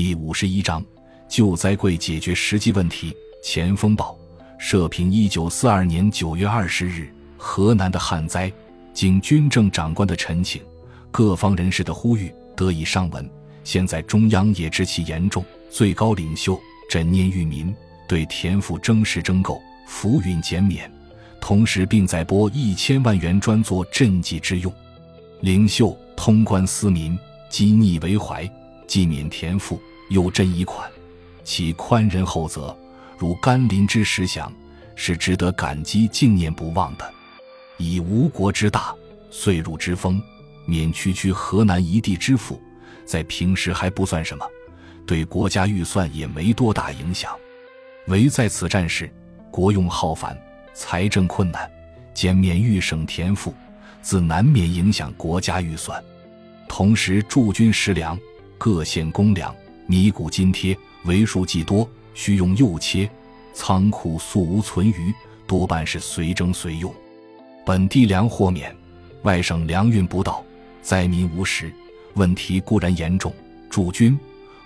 第五十一章救灾贵解决实际问题。前锋报社评：一九四二年九月二十日，河南的旱灾，经军政长官的陈请，各方人士的呼吁，得以上文。现在中央也知其严重，最高领袖枕念裕民，对田赋征实征购，浮云减免，同时并再拨一千万元专作赈济之用。领袖通关思民，积逆为怀，既免田赋。又赈一款，其宽仁厚泽，如甘霖之实响，是值得感激敬念不忘的。以吴国之大，岁入之丰，免区区河南一地之赋，在平时还不算什么，对国家预算也没多大影响。唯在此战时，国用浩繁，财政困难，减免豫省田赋，自难免影响国家预算。同时驻军食粮，各县公粮。米谷津贴为数既多，需用又切，仓库素无存余，多半是随征随用。本地粮货免，外省粮运不到，灾民无食，问题固然严重。驻军、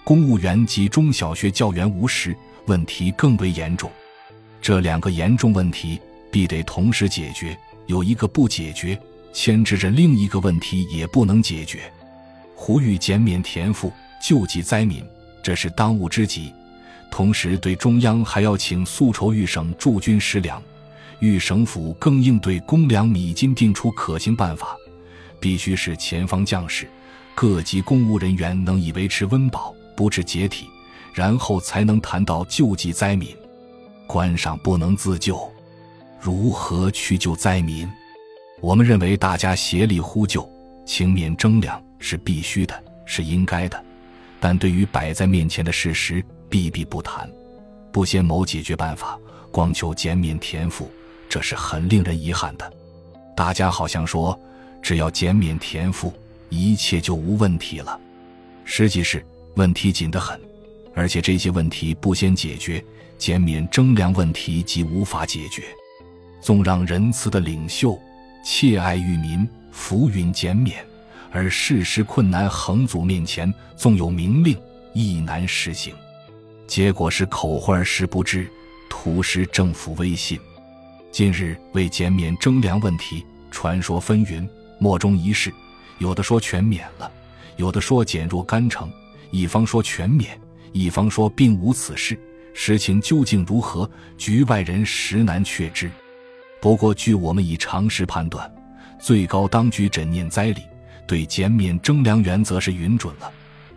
公务员及中小学教员无食，问题更为严重。这两个严重问题必得同时解决，有一个不解决，牵制着另一个问题也不能解决。呼吁减免田赋，救济灾民。这是当务之急，同时对中央还要请速筹豫省驻军食粮，豫省府更应对公粮米金定出可行办法，必须使前方将士、各级公务人员能以维持温饱，不致解体，然后才能谈到救济灾民。官上不能自救，如何去救灾民？我们认为大家协力呼救，勤勉征粮是必须的，是应该的。但对于摆在面前的事实，避避不谈，不先谋解决办法，光求减免田赋，这是很令人遗憾的。大家好像说，只要减免田赋，一切就无问题了。实际是问题紧得很，而且这些问题不先解决，减免征粮问题即无法解决。纵让仁慈的领袖切爱裕民，浮云减免。而事实困难横阻面前，纵有明令，亦难实行。结果是口惠而实不知，徒失政府威信。近日为减免征粮问题，传说纷纭，莫衷一是。有的说全免了，有的说减若干成。一方说全免，一方说并无此事。实情究竟如何，局外人实难确知。不过据我们以常识判断，最高当局诊念灾理。对减免征粮原则是允准了，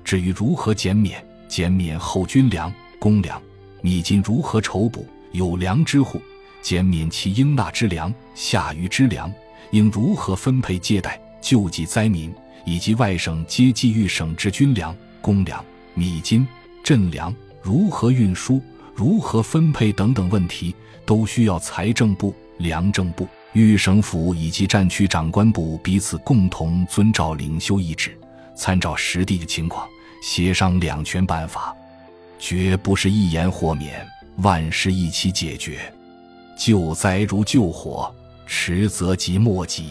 至于如何减免，减免后军粮、公粮、米金如何筹补有粮之户，减免其应纳之粮、下余之粮，应如何分配借贷救济灾民，以及外省接济豫省之军粮、公粮、米金、赈粮如何运输、如何分配等等问题，都需要财政部、粮政部。豫省府以及战区长官部彼此共同遵照领袖意志，参照实地的情况，协商两全办法，绝不是一言豁免，万事一起解决。救灾如救火，迟则即莫及。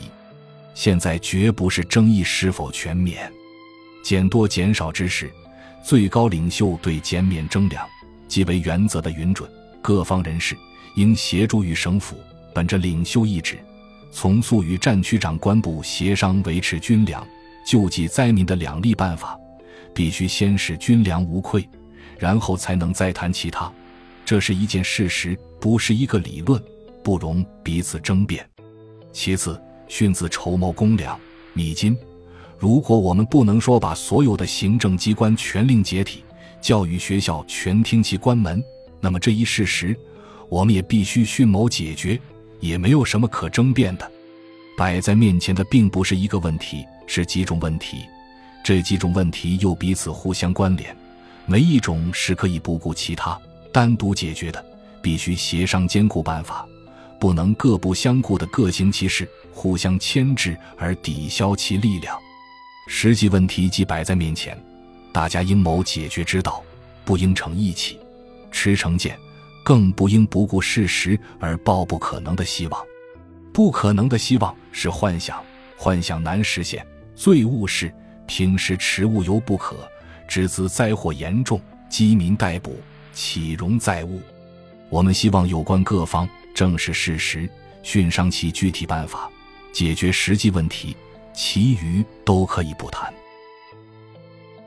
现在绝不是争议是否全免，减多减少之时。最高领袖对减免征粮，即为原则的允准。各方人士应协助豫省府。本着领袖意志，从速与战区长官部协商维持军粮、救济灾民的两例办法，必须先使军粮无愧，然后才能再谈其他。这是一件事实，不是一个理论，不容彼此争辩。其次，训自筹谋公粮、米金。如果我们不能说把所有的行政机关全令解体，教育学校全听其关门，那么这一事实，我们也必须迅谋解决。也没有什么可争辩的，摆在面前的并不是一个问题，是几种问题，这几种问题又彼此互相关联，没一种是可以不顾其他单独解决的，必须协商兼顾办法，不能各不相顾的各行其事，互相牵制而抵消其力量。实际问题既摆在面前，大家应谋解决之道，不应成义气，持成见。更不应不顾事实而抱不可能的希望，不可能的希望是幻想，幻想难实现。最务是平时持物犹不可，只兹灾祸严重，饥民待捕，岂容再误？我们希望有关各方正视事实，训商其具体办法，解决实际问题，其余都可以不谈。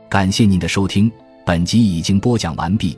感谢您的收听，本集已经播讲完毕。